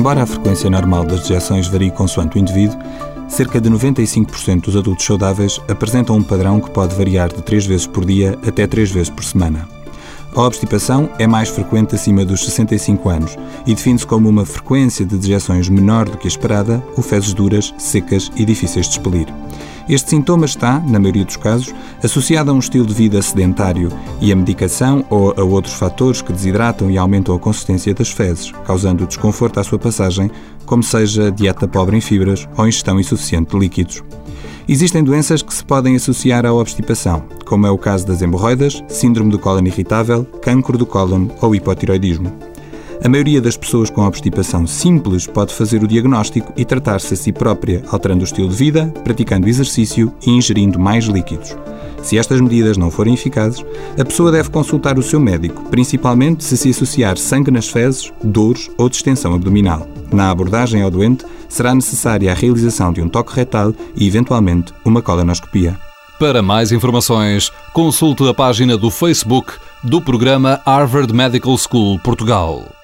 Embora a frequência normal das dejeções varie consoante o indivíduo, cerca de 95% dos adultos saudáveis apresentam um padrão que pode variar de 3 vezes por dia até 3 vezes por semana. A obstipação é mais frequente acima dos 65 anos e define-se como uma frequência de dejeções menor do que a esperada ou fezes duras, secas e difíceis de expelir. Este sintoma está, na maioria dos casos, associado a um estilo de vida sedentário e a medicação ou a outros fatores que desidratam e aumentam a consistência das fezes, causando desconforto à sua passagem, como seja dieta pobre em fibras ou ingestão insuficiente de líquidos. Existem doenças que se podem associar à obstipação, como é o caso das hemorroidas, síndrome do cólon irritável, cancro do cólon ou hipotiroidismo. A maioria das pessoas com obstipação simples pode fazer o diagnóstico e tratar-se a si própria, alterando o estilo de vida, praticando exercício e ingerindo mais líquidos. Se estas medidas não forem eficazes, a pessoa deve consultar o seu médico, principalmente se se associar sangue nas fezes, dores ou distensão abdominal. Na abordagem ao doente, será necessária a realização de um toque retal e, eventualmente, uma colonoscopia. Para mais informações, consulte a página do Facebook do programa Harvard Medical School Portugal.